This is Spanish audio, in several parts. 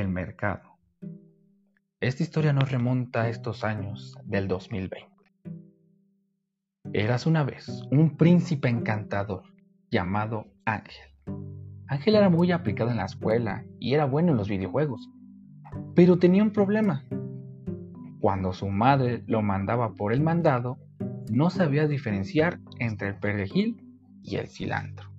mercado. Esta historia nos remonta a estos años del 2020. Eras una vez un príncipe encantador llamado Ángel. Ángel era muy aplicado en la escuela y era bueno en los videojuegos, pero tenía un problema. Cuando su madre lo mandaba por el mandado, no sabía diferenciar entre el perejil y el cilantro.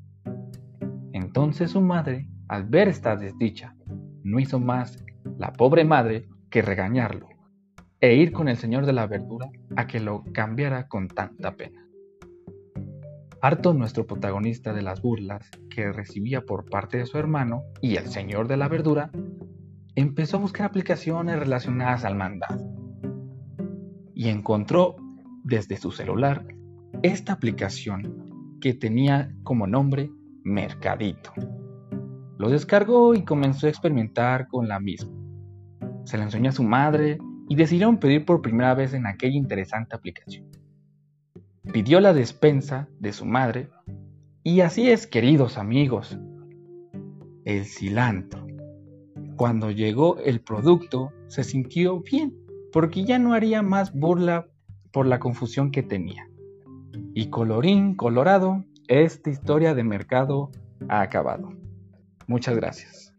Entonces su madre, al ver esta desdicha, no hizo más la pobre madre que regañarlo e ir con el señor de la verdura a que lo cambiara con tanta pena. Harto nuestro protagonista de las burlas que recibía por parte de su hermano y el señor de la verdura, empezó a buscar aplicaciones relacionadas al mandado y encontró desde su celular esta aplicación que tenía como nombre Mercadito. Lo descargó y comenzó a experimentar con la misma se la enseñó a su madre y decidieron pedir por primera vez en aquella interesante aplicación. Pidió la despensa de su madre y así es, queridos amigos, el cilantro. Cuando llegó el producto se sintió bien porque ya no haría más burla por la confusión que tenía. Y colorín colorado, esta historia de mercado ha acabado. Muchas gracias.